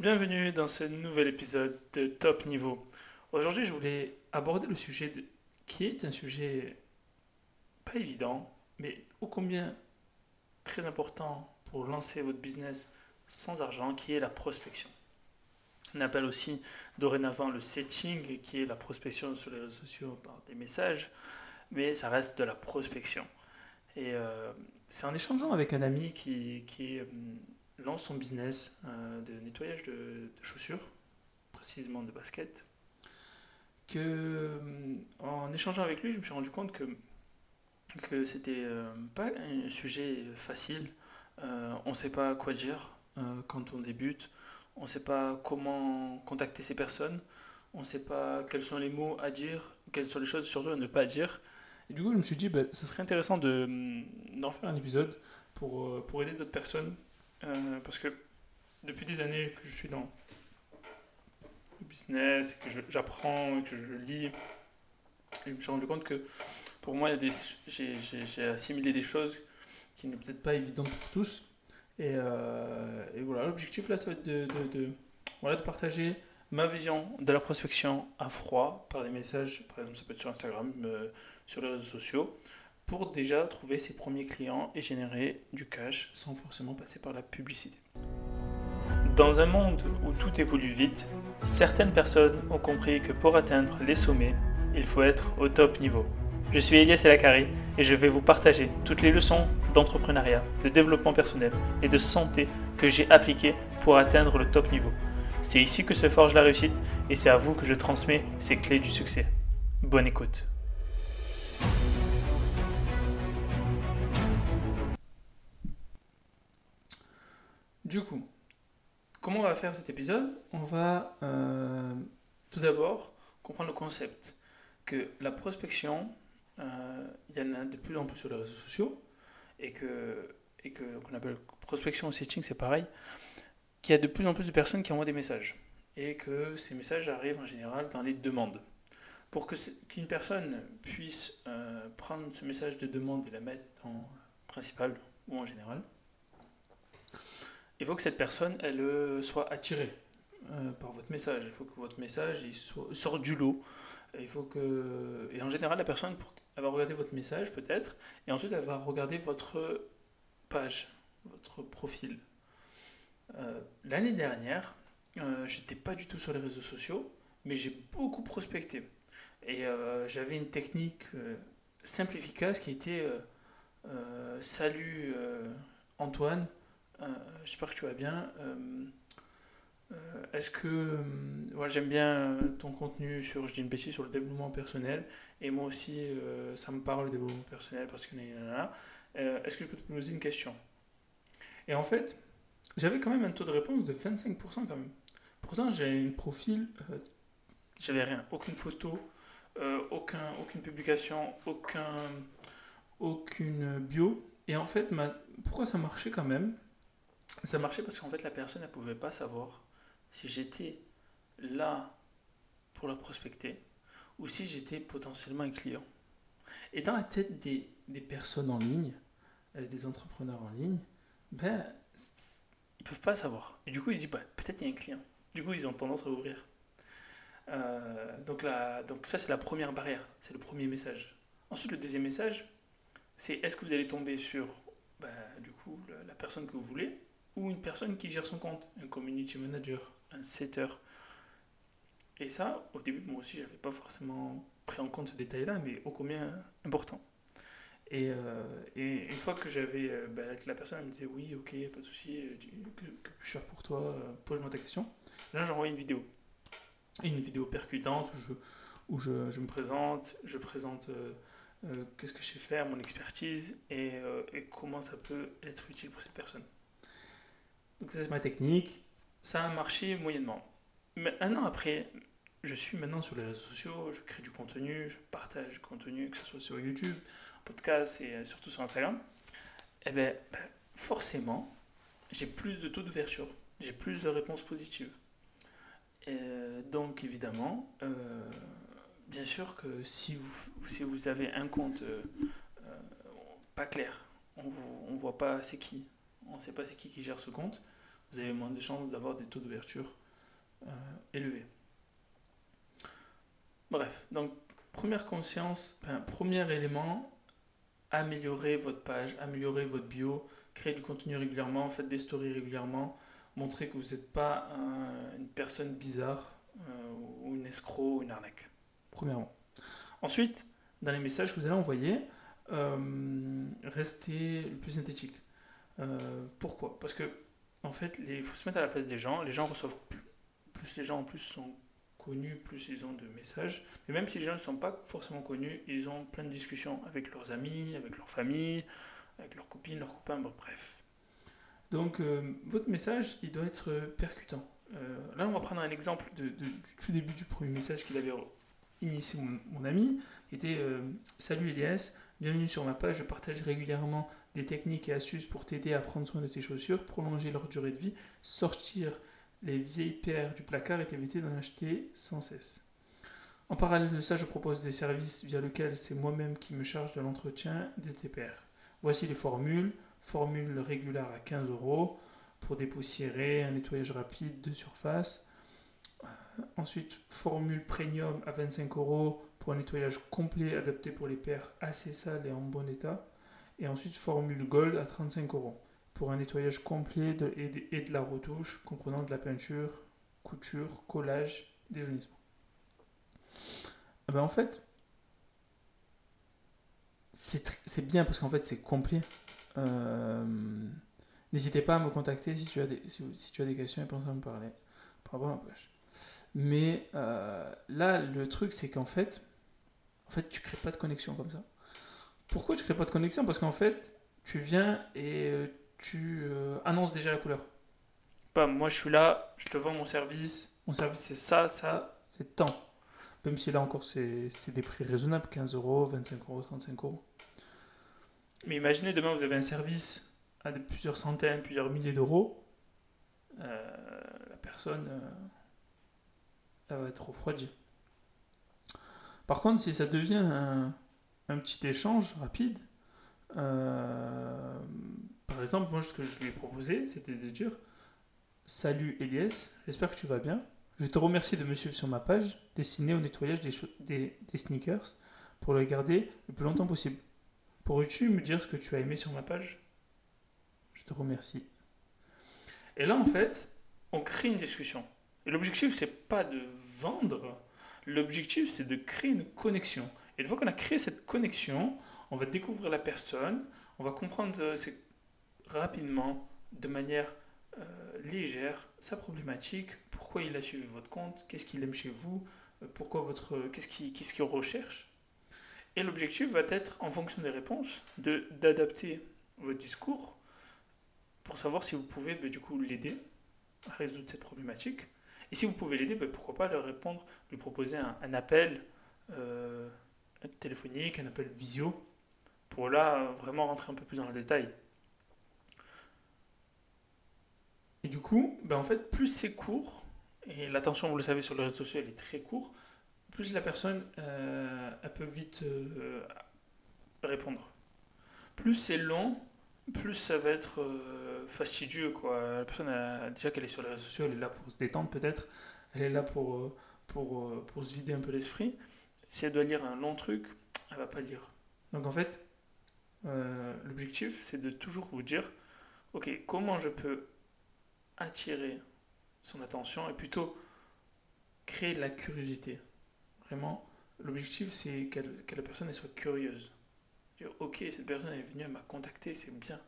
Bienvenue dans ce nouvel épisode de Top Niveau. Aujourd'hui, je voulais aborder le sujet qui est un sujet pas évident, mais ô combien très important pour lancer votre business sans argent, qui est la prospection. On appelle aussi dorénavant le setting, qui est la prospection sur les réseaux sociaux par des messages, mais ça reste de la prospection. Et euh, c'est en échangeant avec un ami qui, qui euh, lance son business euh, de nettoyage de, de chaussures, précisément de baskets, que euh, en échangeant avec lui, je me suis rendu compte que, que c'était euh, pas un sujet facile. On ne sait pas quoi dire quand on débute, on ne sait pas comment contacter ces personnes, on ne sait pas quels sont les mots à dire, quelles sont les choses surtout à ne pas dire. Et du coup, je me suis dit, bah, ce serait intéressant de, d'en faire un épisode pour, pour aider d'autres personnes. Euh, parce que depuis des années que je suis dans le business, et que j'apprends, que je lis, je me suis rendu compte que pour moi, j'ai, assimilé des choses qui ne sont peut-être pas évidentes pour tous. Et, euh, et voilà, l'objectif là, ça va être de partager ma vision de la prospection à froid par des messages, par exemple, ça peut être sur Instagram, euh, sur les réseaux sociaux, pour déjà trouver ses premiers clients et générer du cash sans forcément passer par la publicité. Dans un monde où tout évolue vite, certaines personnes ont compris que pour atteindre les sommets, il faut être au top niveau. Je suis Elias Elakari et je vais vous partager toutes les leçons d'entrepreneuriat, de développement personnel et de santé que j'ai appliquées pour atteindre le top niveau. C'est ici que se forge la réussite et c'est à vous que je transmets ces clés du succès. Bonne écoute. Du coup, comment on va faire cet épisode? On va euh, tout d'abord comprendre le concept que la prospection, euh, il y en a de plus en plus sur les réseaux sociaux et que et que qu'on appelle prospection ou setting, c'est pareil, qu'il y a de plus en plus de personnes qui envoient des messages et que ces messages arrivent en général dans les demandes. Pour que qu'une personne puisse euh, prendre ce message de demande et la mettre en principal ou en général, il faut que cette personne elle euh, soit attirée euh, par votre message. Il faut que votre message il sorte du lot. Il faut que et en général la personne elle va regarder votre message peut-être et ensuite elle va regarder votre page, votre profil. Euh, L'année dernière, j'étais pas du tout sur les réseaux sociaux, mais j'ai beaucoup prospecté. Et j'avais une technique simple, efficace qui était Salut Antoine, j'espère que tu vas bien. Euh, euh, Est-ce que euh, moi j'aime bien euh, ton contenu sur, je sur le développement personnel et moi aussi euh, ça me parle le développement personnel parce que. Euh, Est-ce que je peux te poser une question? Et en fait, j'avais quand même un taux de réponse de 25% quand même. Pourtant j'ai un profil, euh, j'avais rien, aucune photo, euh, aucun, aucune publication, aucun, aucune bio. Et en fait, pourquoi ça marchait quand même? Ça marchait parce qu'en fait la personne ne pouvait pas savoir si j'étais là pour la prospecter ou si j'étais potentiellement un client. Et dans la tête des, des personnes en ligne, euh, des entrepreneurs en ligne, ben, ils peuvent pas savoir. Et du coup, ils se disent, bah, peut-être il y a un client. Du coup, ils ont tendance à ouvrir. Euh, donc, donc ça, c'est la première barrière. C'est le premier message. Ensuite, le deuxième message, c'est est-ce que vous allez tomber sur, bah, du coup, la personne que vous voulez? Ou une personne qui gère son compte, un community manager, un setter. Et ça, au début, moi aussi, j'avais pas forcément pris en compte ce détail-là, mais ô combien important. Et, euh, et une fois que j'avais, euh, bah, la, personne elle me disait oui, ok, pas de souci, euh, que, que puis-je faire pour toi, pose-moi ta question. Là, j'envoie une vidéo, une vidéo percutante où je, où je, je me présente, je présente qu'est-ce que je sais faire, mon expertise et, et comment ça peut être utile pour cette personne. Donc ça c'est ma technique. Ça a marché moyennement. Mais un an après, je suis maintenant sur les réseaux sociaux, je crée du contenu, je partage du contenu, que ce soit sur YouTube, podcast et euh, surtout sur Instagram. Et bien, forcément, j'ai plus de taux d'ouverture, j'ai plus de réponses positives. Et donc évidemment, euh, bien sûr que si vous, si vous avez un compte euh, euh, pas clair, on ne voit pas c'est qui, on ne sait pas c'est qui qui gère ce compte, vous avez moins de chances d'avoir des taux d'ouverture euh, élevés. Bref, donc première conscience, premier élément, améliorer votre page, améliorer votre bio, créer du contenu régulièrement, faites des stories régulièrement, montrez que vous n'êtes pas une personne bizarre euh, ou une escroc ou une arnaque. Premièrement. Ensuite, dans les messages que vous allez envoyer, euh, restez le plus synthétique. Euh, pourquoi? Parce que en fait, il faut se mettre à la place des gens. Les gens reçoivent plus, les gens en plus sont connus, plus ils ont de messages. Mais même si les gens ne sont pas forcément connus, ils ont plein de discussions avec leurs amis, avec leur famille, avec leurs copines, leurs copains, bref. Donc euh, votre message, il doit être percutant. Euh, là, on va prendre un exemple du tout début du premier message qu'il avait initié mon, ami, qui était Salut Elias, bienvenue sur ma page, je partage régulièrement des techniques et astuces pour t'aider à prendre soin de tes chaussures, prolonger leur durée de vie, sortir les vieilles paires du placard et t'éviter d'en acheter sans cesse. En parallèle de ça, je propose des services via lesquels c'est moi-même qui me charge de l'entretien de tes paires. Voici les formules. Formule régulière à 15 euros pour dépoussiérer, un nettoyage rapide de surface. Euh, ensuite, formule premium à 25 euros pour un nettoyage complet adapté pour les paires assez sales et en bon état. Et ensuite, formule gold à 35 euros pour un nettoyage complet et, de, la retouche comprenant de la peinture, couture, collage, déjaunissement. Ah ben en fait, c'est bien parce qu'en fait c'est complet. Euh, N'hésitez pas à me contacter si tu as des, questions et pense à me parler par rapport à ma. Mais euh, là, le truc, c'est qu'en fait, en fait, tu crées pas de connexion comme ça. Pourquoi tu crées pas de connexion? Parce qu'en fait, tu viens et euh, tu euh, annonces déjà la couleur. Pas, moi, je suis là, je te vends mon service. Mon service, c'est ça, ça, c'est tant. Même si là encore, c'est des prix raisonnables 15 euros, 25 euros, 35 euros. Mais imaginez demain, vous avez un service à plusieurs centaines, plusieurs milliers d'euros, euh, la personne euh, va être refroidie. Par contre, si ça devient un, petit échange rapide, euh, par exemple, moi, ce que je lui ai proposé, c'était de dire Salut Elias, j'espère que tu vas bien. Je te remercie de me suivre sur ma page destinée au nettoyage des, des, des sneakers pour le garder le plus longtemps possible. Pourrais-tu me dire ce que tu as aimé sur ma page? Je te remercie. Et là, en fait, on crée une discussion. L'objectif, c'est pas de vendre. L'objectif, c'est de créer une connexion. Et une fois qu'on a créé cette connexion, on va découvrir la personne, on va comprendre euh, rapidement, de manière euh, légère, sa problématique, pourquoi il a suivi votre compte, qu'est-ce qu'il aime chez vous, euh, pourquoi qu'est-ce qu'il recherche. Et l'objectif va être, en fonction des réponses, d'adapter votre discours pour savoir si vous pouvez bah, du coup l'aider à résoudre cette problématique. Et si vous pouvez l'aider, bah, pourquoi pas leur répondre, lui proposer un, appel euh, téléphonique, un appel visio, pour là vraiment rentrer un peu plus dans le détail. Et du coup, bah, en fait, plus c'est court, et l'attention, vous le savez, sur les réseaux sociaux, elle est très courte, plus la personne euh, peut vite euh, répondre. Plus c'est long, plus ça va être euh, fastidieux. Quoi. La personne, déjà qu'elle est sur les réseaux sociaux, elle est là pour se détendre peut-être, elle est là pour, euh, euh, pour se vider un peu l'esprit. Si elle doit lire un long truc, elle va pas lire. Donc en fait, l'objectif, c'est de toujours vous dire, ok, comment je peux attirer son attention et plutôt créer la curiosité. Vraiment, l'objectif, c'est que la personne soit curieuse ok, cette personne est venue, elle m'a contacté, c'est bien.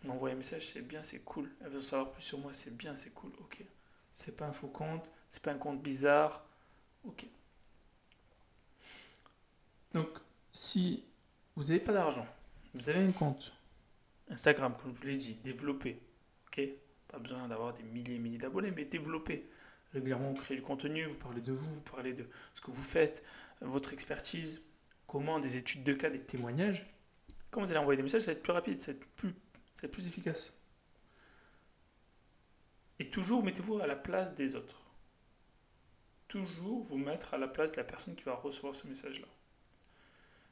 Elle m'a envoyé un message, c'est bien, c'est cool. Elle veut savoir plus sur moi, c'est bien, c'est cool, ok. C'est pas un faux compte, c'est pas un compte bizarre, ok. Donc, si vous n'avez pas d'argent, vous avez un compte Instagram, comme je l'ai dit, développé, ok Pas besoin d'avoir des milliers et milliers d'abonnés, mais développé. Régulièrement, vous créez du contenu, vous parlez de vous, vous parlez de ce que vous faites, votre expertise, comment des études de cas, des témoignages, quand vous allez envoyer des messages, ça va être plus rapide, ça va être plus, plus efficace. Et toujours mettez-vous à la place des autres. Toujours vous mettre à la place de la personne qui va recevoir ce message-là.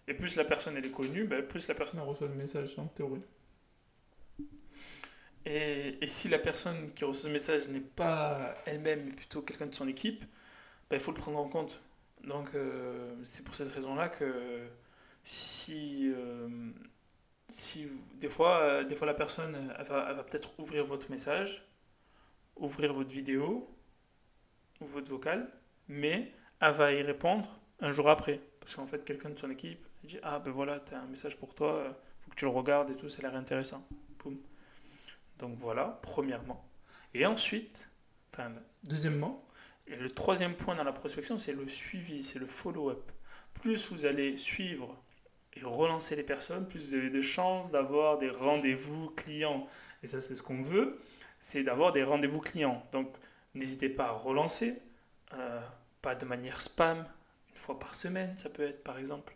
Et plus la personne elle est connue, ben, plus la personne reçoit le message en théorie. Et, si la personne qui reçoit ce message n'est pas elle-même, mais plutôt quelqu'un de son équipe, bah, il faut le prendre en compte. Donc euh, c'est pour cette raison-là que si, euh, si des, fois, euh, des fois la personne elle va, va peut-être ouvrir votre message, ouvrir votre vidéo ou votre vocal, mais elle va y répondre un jour après. Parce qu'en fait, quelqu'un de son équipe dit Ah ben voilà, tu as un message pour toi, faut que tu le regardes et tout, ça a l'air intéressant. Donc voilà, premièrement. Et ensuite, enfin, deuxièmement, et le troisième point dans la prospection, c'est le suivi, c'est le follow-up. Plus vous allez suivre et relancer les personnes, plus vous avez de chances d'avoir des rendez-vous clients. Et ça, c'est ce qu'on veut, c'est d'avoir des rendez-vous clients. Donc, n'hésitez pas à relancer, euh, pas de manière spam, une fois par semaine, ça peut être par exemple.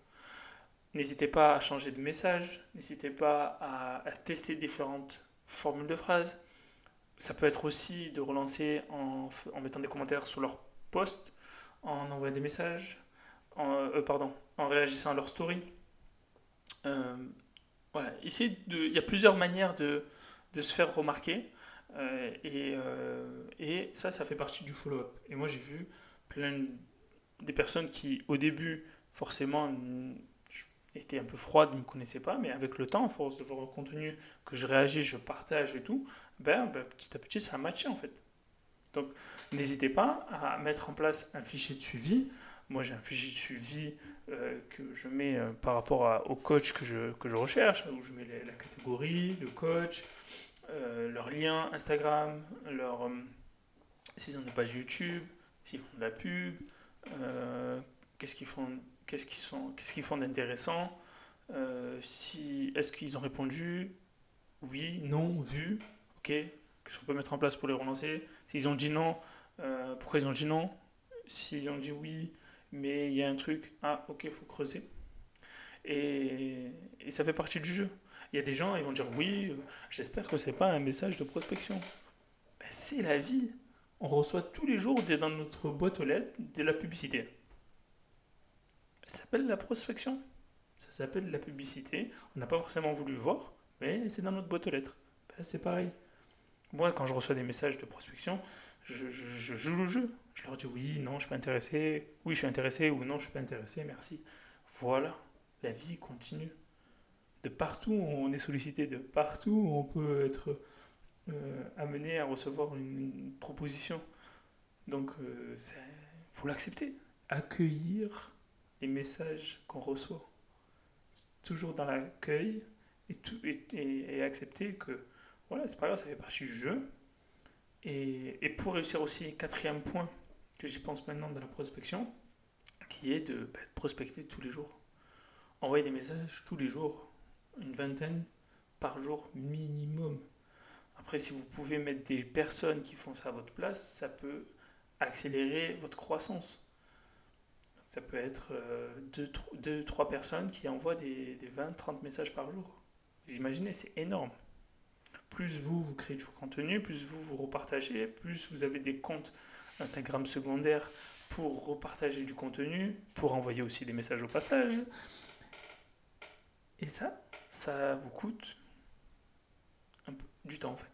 N'hésitez pas à changer de message, n'hésitez pas à, à tester différentes formules de phrases. Ça peut être aussi de relancer en, mettant des commentaires sur leur post, en envoyant des messages, en, euh, pardon, en réagissant à leur story. Euh, voilà, il y a plusieurs manières de, de se faire remarquer. Euh, et, et, ça, ça fait partie du follow-up. Et moi, j'ai vu plein des personnes qui, au début, forcément, était un peu froide, ne me connaissait pas, mais avec le temps, à force de voir le contenu, que je réagis, je partage et tout, ben, ben petit à petit, ça a matché en fait. Donc, n'hésitez pas à mettre en place un fichier de suivi. Moi, j'ai un fichier de suivi euh, que je mets euh, par rapport au coach que je, recherche, où je mets la catégorie de coach, euh, leur lien Instagram, leur, s'ils ont des pages YouTube, s'ils font de la pub, qu'est-ce qu'ils font qu'est-ce qu'ils font d'intéressant, euh, est-ce qu'ils ont répondu, oui, non, vu, ok, qu'est-ce qu'on peut mettre en place pour les relancer, s'ils ont dit non, euh, pourquoi ils ont dit non, s'ils ont dit oui, mais il y a un truc, ah ok, il faut creuser. Et, ça fait partie du jeu. Il y a des gens, ils vont dire oui, j'espère que c'est pas un message de prospection. Ben, c'est la vie. On reçoit tous les jours dans notre boîte aux lettres de la publicité. Ça s'appelle la prospection. Ça s'appelle la publicité. On n'a pas forcément voulu le voir, mais c'est dans notre boîte aux lettres. Ben, c'est pareil. Moi, quand je reçois des messages de prospection, je, joue le jeu. Je leur dis oui, non, je suis pas intéressé, oui, je suis intéressé, ou non, je suis pas intéressé, merci. Voilà, la vie continue. De partout, on est sollicité, de partout, on peut être euh, amené à recevoir une, proposition. Donc, il euh, faut l'accepter. Accueillir les messages qu'on reçoit. Toujours dans l'accueil et, et, et, accepter que voilà, c'est pas grave, ça fait partie du jeu. Et, et pour réussir aussi, quatrième point que j'y pense maintenant dans la prospection, qui est de, bah, prospecter tous les jours. Envoyer des messages tous les jours, une vingtaine par jour minimum. Après, si vous pouvez mettre des personnes qui font ça à votre place, ça peut accélérer votre croissance. Ça peut être 2-3 euh, personnes qui envoient des, des 20-30 messages par jour. Vous imaginez, c'est énorme. Plus vous, vous créez du contenu, plus vous, vous repartagez, plus vous avez des comptes Instagram secondaires pour repartager du contenu, pour envoyer aussi des messages au passage. Et ça, ça vous coûte du temps en fait.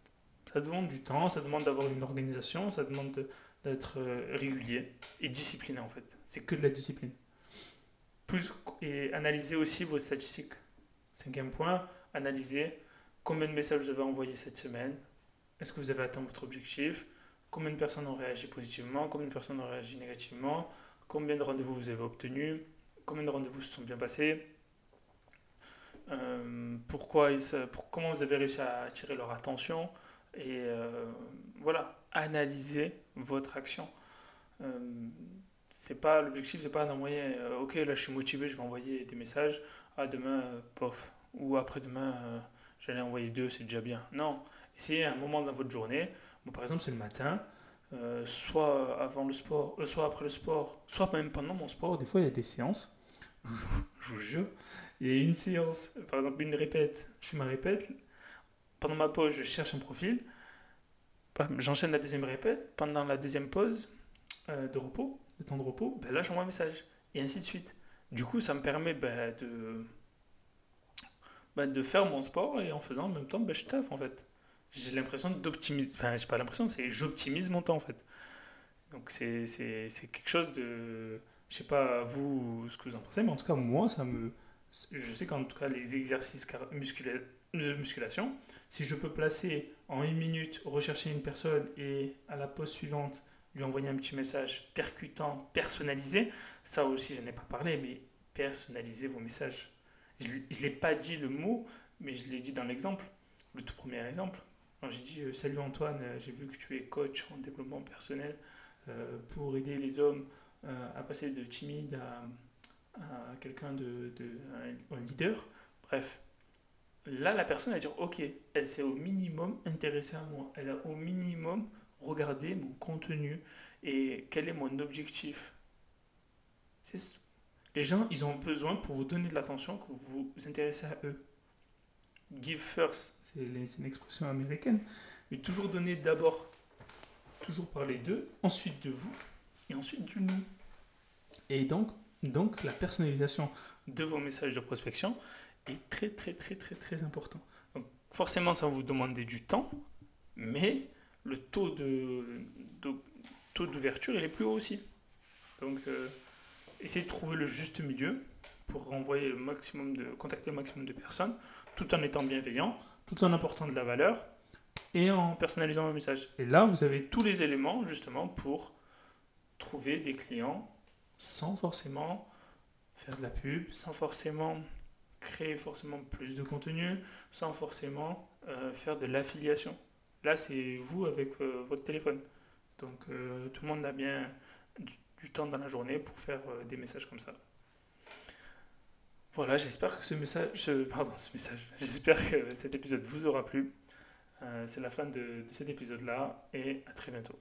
Ça demande du temps, ça demande d'avoir une organisation, ça demande de, d'être euh, régulier et discipliné en fait. C'est que de la discipline. Plus, et analyser aussi vos statistiques. Cinquième point, analyser combien de messages vous avez envoyés cette semaine. Est-ce que vous avez atteint votre objectif? Combien de personnes ont réagi positivement? Combien de personnes ont réagi négativement? Combien de rendez-vous vous avez obtenus? Combien de rendez-vous se sont bien passés? Euh, pourquoi pour, comment vous avez réussi à attirer leur attention? Et euh, voilà analyser votre action. Euh, c'est pas l'objectif, c'est pas d'envoyer. Euh, ok, là je suis motivé, je vais envoyer des messages. Ah demain, pof. Ou après demain, j'allais envoyer deux, c'est déjà bien. Non, essayez un moment dans votre journée. Bon, par exemple, c'est le matin. soit avant le sport, soit après le sport, soit même pendant mon sport. Des fois, il y a des séances. je vous jure, il y a une séance, par exemple une répète. Je fais ma répète. Pendant ma pause, je cherche un profil. J'enchaîne la deuxième répète. Pendant la deuxième pause euh, de repos, de temps de repos, ben là j'envoie un message. Et ainsi de suite. Du coup, ça me permet ben, de, ben, de faire mon sport et en faisant en même temps, ben, je taffe en fait. j'ai l'impression d'optimiser. Enfin, j'ai pas l'impression, c'est j'optimise mon temps en fait. Donc c'est, quelque chose de. Je sais pas vous ce que vous en pensez, mais en tout cas, moi, ça me. Je sais qu'en tout cas, les exercices musculaires de musculation, si je peux placer en une minute, rechercher une personne et à la pause suivante, lui envoyer un petit message percutant, personnalisé, ça aussi, je n'en ai pas parlé, mais personnaliser vos messages. Je ne l'ai pas dit le mot, mais je l'ai dit dans l'exemple, le tout premier exemple. J'ai dit euh, Salut Antoine, euh, j'ai vu que tu es coach en développement personnel euh, pour aider les hommes à passer de timide à, quelqu'un de, de leader. Bref, là, la personne va dire, ok, elle s'est au minimum intéressée à moi. Elle a au minimum regardé mon contenu et quel est mon objectif. Les gens, ils ont besoin pour vous donner de l'attention que vous vous intéressez à eux. Give first, c'est une expression américaine. Mais toujours donner d'abord, toujours parler d'eux, ensuite de vous, et ensuite du nous. Et donc, donc la personnalisation de vos messages de prospection, est très très très très très important. Donc forcément, ça va vous demander du temps, mais le taux de, taux d'ouverture il est plus haut aussi. Donc euh, essayez de trouver le juste milieu pour le maximum de contacter le maximum de personnes, tout en étant bienveillant, tout en apportant de la valeur et en personnalisant vos messages. Et là, vous avez tous les éléments justement pour trouver des clients sans forcément faire de la pub, sans forcément créer forcément plus de contenu sans forcément euh, faire de l'affiliation. Là, c'est vous avec euh, votre téléphone. Donc, euh, tout le monde a bien du, temps dans la journée pour faire des messages comme ça. Voilà, j'espère que ce message, pardon, ce message, j'espère que cet épisode vous aura plu. c'est la fin de cet épisode-là et à très bientôt.